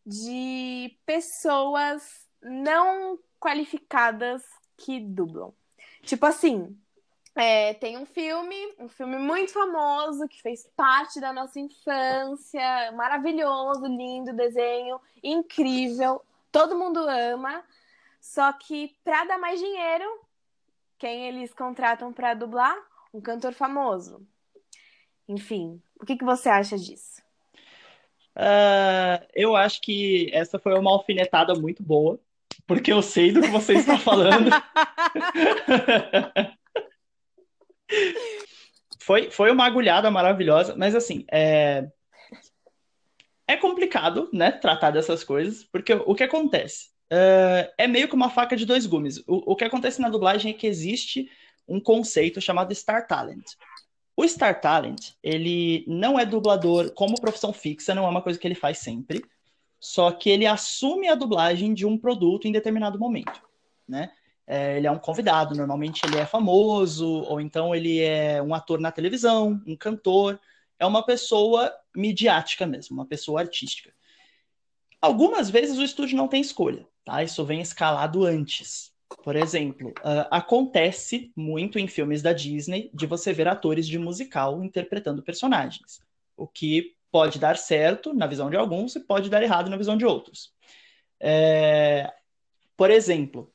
de pessoas não qualificadas que dublam. Tipo assim, é, tem um filme, um filme muito famoso que fez parte da nossa infância, maravilhoso, lindo desenho, incrível, todo mundo ama. Só que para dar mais dinheiro, quem eles contratam para dublar? Um cantor famoso. Enfim, o que, que você acha disso? Uh, eu acho que essa foi uma alfinetada muito boa porque eu sei do que você está falando. foi, foi uma agulhada maravilhosa, mas assim, é... é complicado, né, tratar dessas coisas, porque o que acontece? Uh, é meio que uma faca de dois gumes. O, o que acontece na dublagem é que existe um conceito chamado Star Talent. O Star Talent, ele não é dublador como profissão fixa, não é uma coisa que ele faz sempre só que ele assume a dublagem de um produto em determinado momento, né? É, ele é um convidado, normalmente ele é famoso, ou então ele é um ator na televisão, um cantor, é uma pessoa midiática mesmo, uma pessoa artística. Algumas vezes o estúdio não tem escolha, tá? Isso vem escalado antes. Por exemplo, uh, acontece muito em filmes da Disney de você ver atores de musical interpretando personagens, o que pode dar certo na visão de alguns e pode dar errado na visão de outros. É... Por exemplo,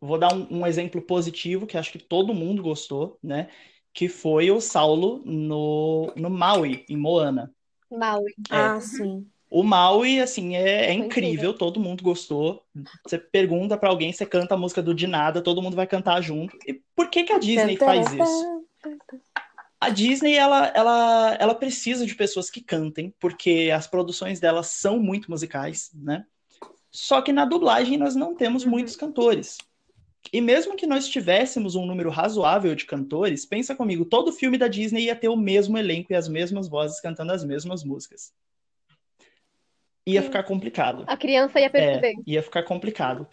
vou dar um, um, exemplo positivo que acho que todo mundo gostou, né? Que foi o Saulo no, no Maui, em Moana. Maui. É. Ah, sim. O Maui, assim, é, é incrível, todo mundo gostou. Você pergunta para alguém, você canta a música do De Nada, todo mundo vai cantar junto. E por que, que a Disney faz isso? A Disney, ela, ela, ela precisa de pessoas que cantem, porque as produções delas são muito musicais, né? Só que na dublagem nós não temos uhum. muitos cantores. E mesmo que nós tivéssemos um número razoável de cantores, pensa comigo, todo filme da Disney ia ter o mesmo elenco e as mesmas vozes cantando as mesmas músicas ia ficar complicado. A criança ia perceber. É, ia ficar complicado.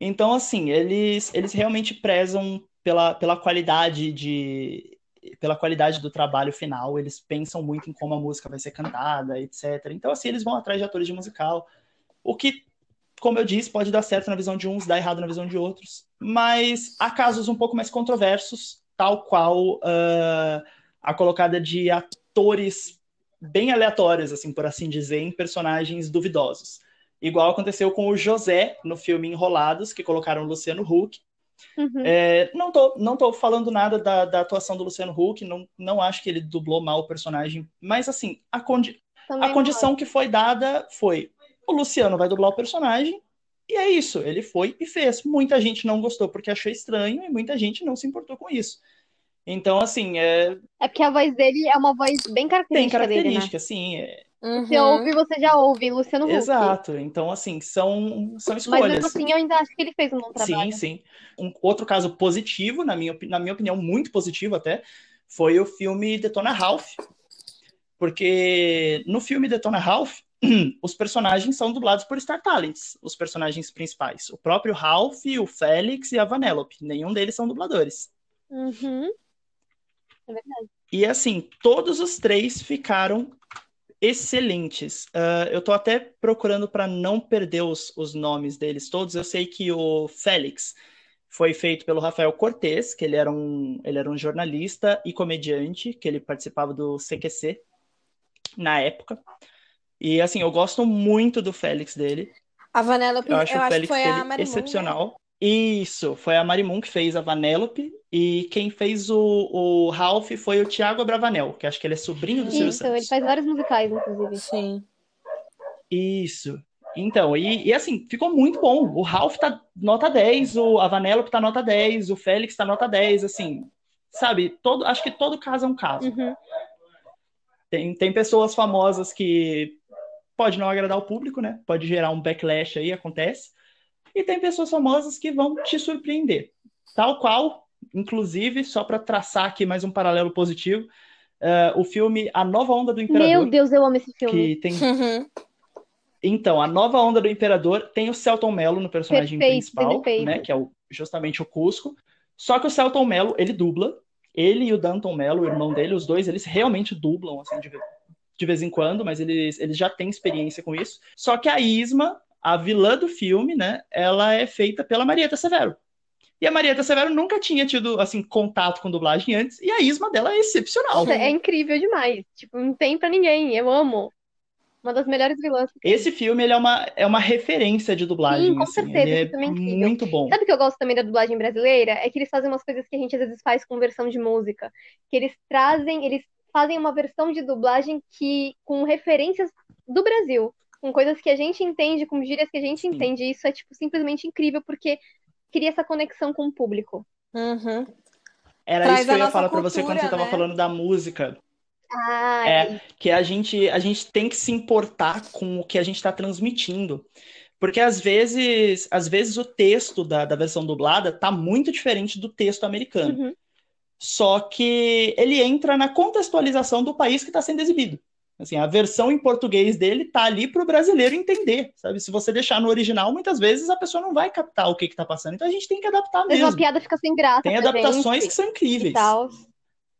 Então, assim, eles, eles realmente prezam pela, pela qualidade de pela qualidade do trabalho final, eles pensam muito em como a música vai ser cantada, etc. Então, assim, eles vão atrás de atores de musical, o que, como eu disse, pode dar certo na visão de uns, dar errado na visão de outros, mas há casos um pouco mais controversos, tal qual uh, a colocada de atores bem aleatórias, assim, por assim dizer, em personagens duvidosos. Igual aconteceu com o José no filme Enrolados, que colocaram o Luciano Huck. Uhum. É, não, tô, não tô falando nada da, da, atuação do Luciano Huck, não, não acho que ele dublou mal o personagem, mas assim, a, condi a condição que foi dada foi: o Luciano vai dublar o personagem, e é isso, ele foi e fez. Muita gente não gostou porque achou estranho, e muita gente não se importou com isso. Então, assim, é. É porque a voz dele é uma voz bem característica. Tem característica, dele, né? sim. É... Uhum. Você ouve, você já ouve, Luciano Huck. Exato. Então, assim, são, são escolhas. Mas mesmo assim, eu ainda acho que ele fez um bom trabalho. Sim, sim. Um outro caso positivo, na minha, na minha opinião, muito positivo até, foi o filme Detona Ralph. Porque no filme Detona Ralph, os personagens são dublados por Star Talents, os personagens principais. O próprio Ralph, o Félix e a Vanellope. Nenhum deles são dubladores. Uhum. É verdade. E assim, todos os três ficaram excelentes. Uh, eu tô até procurando para não perder os, os nomes deles todos. Eu sei que o Félix foi feito pelo Rafael Cortez, que ele era um, ele era um jornalista e comediante, que ele participava do CQC na época. E assim, eu gosto muito do Félix dele. A Vanellope, eu acho eu o Félix acho dele né? excepcional. Isso, foi a Marimun que fez a Vanellope e quem fez o, o Ralph foi o Thiago Bravanel, que acho que ele é sobrinho do Silvio Isso, ele faz vários musicais, inclusive. Sim. Isso. Então, e, e, assim, ficou muito bom. O Ralph tá nota 10, o, a Vanellope tá nota 10, o Félix tá nota 10, assim, sabe? Todo, acho que todo caso é um caso. Uhum. Tem, tem pessoas famosas que pode não agradar o público, né? Pode gerar um backlash aí, acontece e tem pessoas famosas que vão te surpreender. Tal qual, inclusive, só para traçar aqui mais um paralelo positivo, uh, o filme A Nova Onda do Imperador. Meu Deus, eu amo esse filme. Que tem... Uhum. Então, A Nova Onda do Imperador tem o Celton Mello no personagem perfeito, principal, perfeito. né, que é o, justamente o Cusco. Só que o Celton Mello, ele dubla. Ele e o Danton Mello, o irmão dele, os dois, eles realmente dublam, assim, de, de vez em quando, mas eles, eles já têm experiência com isso. Só que a Isma, a vilã do filme, né, ela é feita pela Marieta Severo. E a Marieta Severo nunca tinha tido, assim, contato com dublagem antes, e a isma dela é excepcional. É incrível demais. Tipo, não tem pra ninguém. Eu amo. Uma das melhores vilãs. Esse filme, ele é uma, é uma referência de dublagem, Sim, com assim. certeza. Ele é, é muito bom. Sabe o que eu gosto também da dublagem brasileira? É que eles fazem umas coisas que a gente às vezes faz com versão de música. Que eles trazem, eles fazem uma versão de dublagem que com referências do Brasil com coisas que a gente entende, com gírias que a gente Sim. entende. E isso é, tipo, simplesmente incrível, porque cria essa conexão com o público. Uhum. Era Traz isso que eu ia falar para você quando você estava né? falando da música. Ah, é, que a gente, a gente tem que se importar com o que a gente está transmitindo. Porque às vezes, às vezes o texto da, da versão dublada tá muito diferente do texto americano. Uhum. Só que ele entra na contextualização do país que está sendo exibido. Assim, a versão em português dele tá ali para o brasileiro entender, sabe? Se você deixar no original, muitas vezes a pessoa não vai captar o que está passando. Então a gente tem que adaptar mesmo. Mas uma piada fica sem graça. Tem adaptações que são incríveis.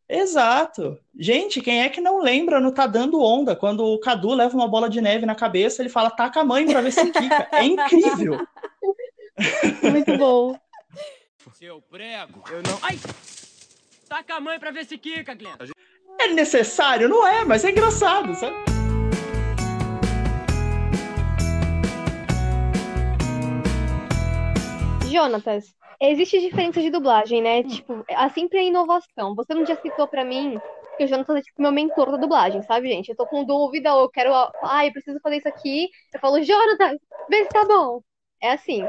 Exato. Gente, quem é que não lembra no Tá Dando Onda, quando o Cadu leva uma bola de neve na cabeça, ele fala, taca a mãe pra ver se quica. É incrível. Muito bom. Seu prego, eu não... Ai! Taca a mãe pra ver se quica, Glenn. É necessário? Não é, mas é engraçado, sabe? Jonatas, existe diferença de dublagem, né? Tipo, a sempre é inovação. Você não já citou para mim que o Jonathan é tipo meu mentor da dublagem, sabe, gente? Eu tô com dúvida, ou eu quero. Ai, eu preciso fazer isso aqui. Eu falo, Jonathan, vê se tá bom. É assim.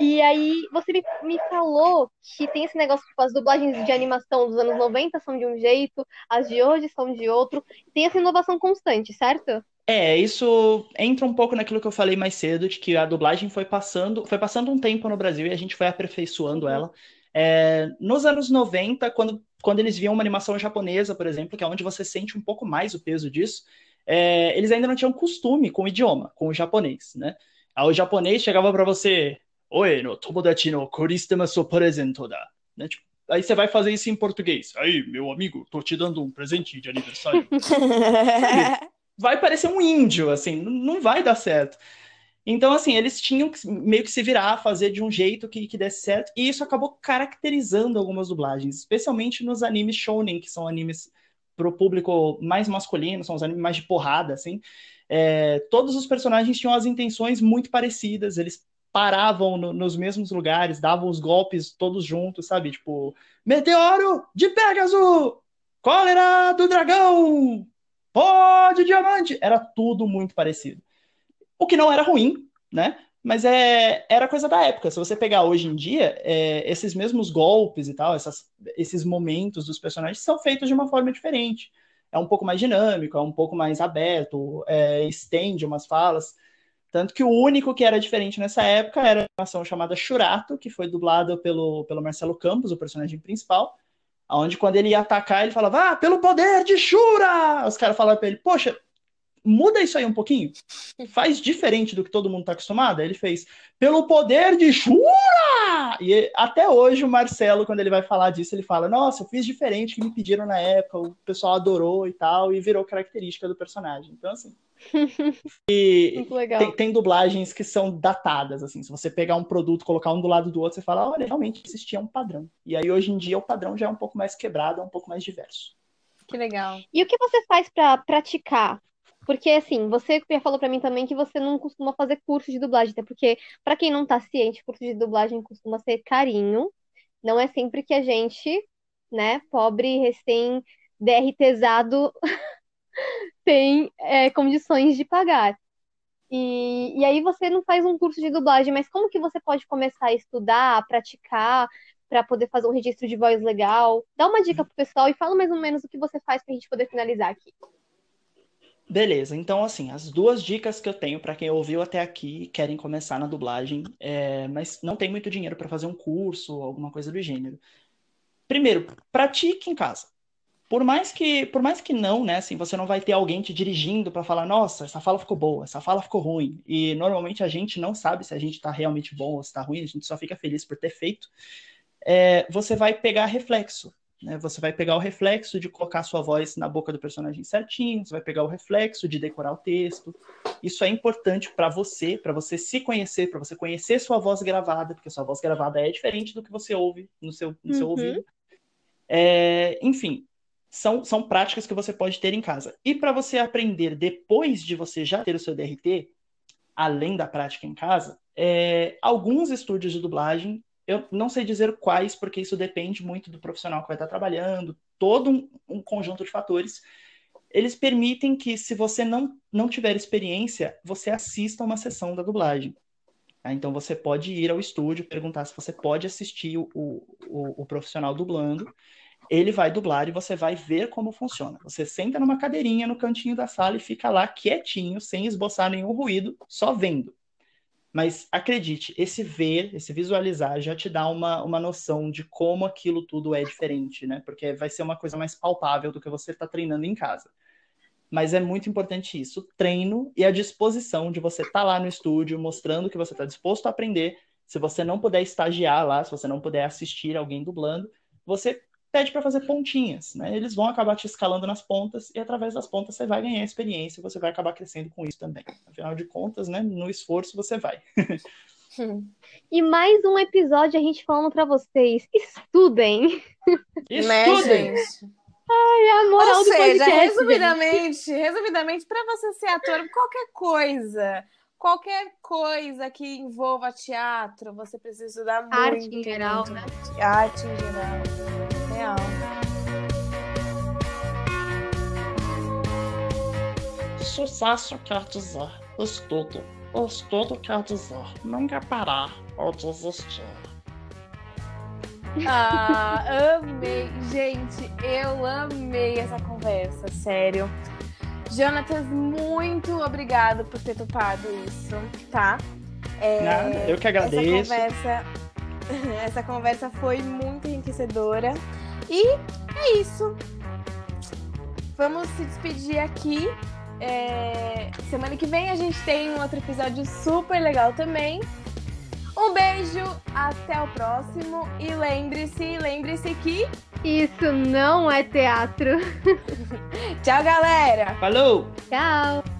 E aí, você me, me falou que tem esse negócio, tipo, as dublagens de animação dos anos 90 são de um jeito, as de hoje são de outro. Tem essa inovação constante, certo? É, isso entra um pouco naquilo que eu falei mais cedo, de que a dublagem foi passando, foi passando um tempo no Brasil e a gente foi aperfeiçoando uhum. ela. É, nos anos 90, quando, quando eles viam uma animação japonesa, por exemplo, que é onde você sente um pouco mais o peso disso, é, eles ainda não tinham costume com o idioma, com o japonês, né? O japonês chegava para você, Oi, no tomodachi no koristema so presento da. Né? Tipo, aí você vai fazer isso em português. Aí, meu amigo, tô te dando um presente de aniversário. vai parecer um índio, assim, não vai dar certo. Então, assim, eles tinham que meio que se virar, fazer de um jeito que, que desse certo, e isso acabou caracterizando algumas dublagens, especialmente nos animes shounen, que são animes pro público mais masculino, são os animes mais de porrada, assim. É, todos os personagens tinham as intenções muito parecidas, eles paravam no, nos mesmos lugares, davam os golpes todos juntos, sabe? Tipo, meteoro de Pegasus, cólera do dragão, pó de diamante. Era tudo muito parecido. O que não era ruim, né? Mas é, era coisa da época. Se você pegar hoje em dia, é, esses mesmos golpes e tal, essas, esses momentos dos personagens são feitos de uma forma diferente. É um pouco mais dinâmico, é um pouco mais aberto, é, estende umas falas. Tanto que o único que era diferente nessa época era a animação chamada Churato, que foi dublada pelo, pelo Marcelo Campos, o personagem principal, onde quando ele ia atacar, ele falava, ah, pelo poder de Shura! Os caras falavam pra ele, poxa, muda isso aí um pouquinho. Faz diferente do que todo mundo está acostumado. Ele fez pelo poder de Shura! E até hoje o Marcelo, quando ele vai falar disso, ele fala: Nossa, eu fiz diferente que me pediram na época, o pessoal adorou e tal, e virou característica do personagem. Então, assim. e tem, tem, dublagens que são datadas, assim. Se você pegar um produto, colocar um do lado do outro, você fala: Olha, realmente existia um padrão. E aí hoje em dia o padrão já é um pouco mais quebrado, é um pouco mais diverso. Que legal. E o que você faz para praticar porque, assim, você falou para mim também que você não costuma fazer curso de dublagem, até porque, para quem não tá ciente, curso de dublagem costuma ser carinho. Não é sempre que a gente, né, pobre, recém-DRTzado, tem é, condições de pagar. E, e aí você não faz um curso de dublagem, mas como que você pode começar a estudar, a praticar, para poder fazer um registro de voz legal? Dá uma dica pro pessoal e fala mais ou menos o que você faz para a gente poder finalizar aqui. Beleza, então assim, as duas dicas que eu tenho para quem ouviu até aqui e querem começar na dublagem, é, mas não tem muito dinheiro para fazer um curso ou alguma coisa do gênero. Primeiro, pratique em casa. Por mais que, por mais que não, né, assim, você não vai ter alguém te dirigindo para falar, nossa, essa fala ficou boa, essa fala ficou ruim. E normalmente a gente não sabe se a gente está realmente bom ou se está ruim, a gente só fica feliz por ter feito. É, você vai pegar reflexo. Né? Você vai pegar o reflexo de colocar sua voz na boca do personagem certinho, você vai pegar o reflexo de decorar o texto. Isso é importante para você, para você se conhecer, para você conhecer sua voz gravada, porque sua voz gravada é diferente do que você ouve no seu, no uhum. seu ouvido. É, enfim, são, são práticas que você pode ter em casa. E para você aprender depois de você já ter o seu DRT, além da prática em casa, é, alguns estúdios de dublagem eu não sei dizer quais, porque isso depende muito do profissional que vai estar trabalhando, todo um, um conjunto de fatores. Eles permitem que, se você não, não tiver experiência, você assista uma sessão da dublagem. Tá? Então, você pode ir ao estúdio, perguntar se você pode assistir o, o, o profissional dublando. Ele vai dublar e você vai ver como funciona. Você senta numa cadeirinha no cantinho da sala e fica lá quietinho, sem esboçar nenhum ruído, só vendo. Mas acredite, esse ver, esse visualizar já te dá uma, uma noção de como aquilo tudo é diferente, né? Porque vai ser uma coisa mais palpável do que você está treinando em casa. Mas é muito importante isso, treino e a disposição de você estar tá lá no estúdio, mostrando que você está disposto a aprender. Se você não puder estagiar lá, se você não puder assistir alguém dublando, você pede para fazer pontinhas, né? Eles vão acabar te escalando nas pontas e através das pontas você vai ganhar experiência e você vai acabar crescendo com isso também. Afinal de contas, né, no esforço você vai. e mais um episódio a gente falando para vocês, estudem. Estudem. Ai, a moral Ou do seja, podcast, resumidamente, gente. resumidamente, para você ser ator, qualquer coisa qualquer coisa que envolva teatro, você precisa estudar muito. Arte em geral, né? Arte em geral. Real. Sucesso quer dizer estudo. Estudo quer dizer nunca parar ou desistir. Ah, amei. Gente, eu amei essa conversa, sério. Jonatas, muito obrigado por ter topado isso, tá? É, Nada, eu que agradeço. Essa conversa, essa conversa foi muito enriquecedora. E é isso. Vamos se despedir aqui. É... Semana que vem a gente tem um outro episódio super legal também. Um beijo, até o próximo e lembre-se, lembre-se que isso não é teatro. Tchau, galera. Falou. Tchau.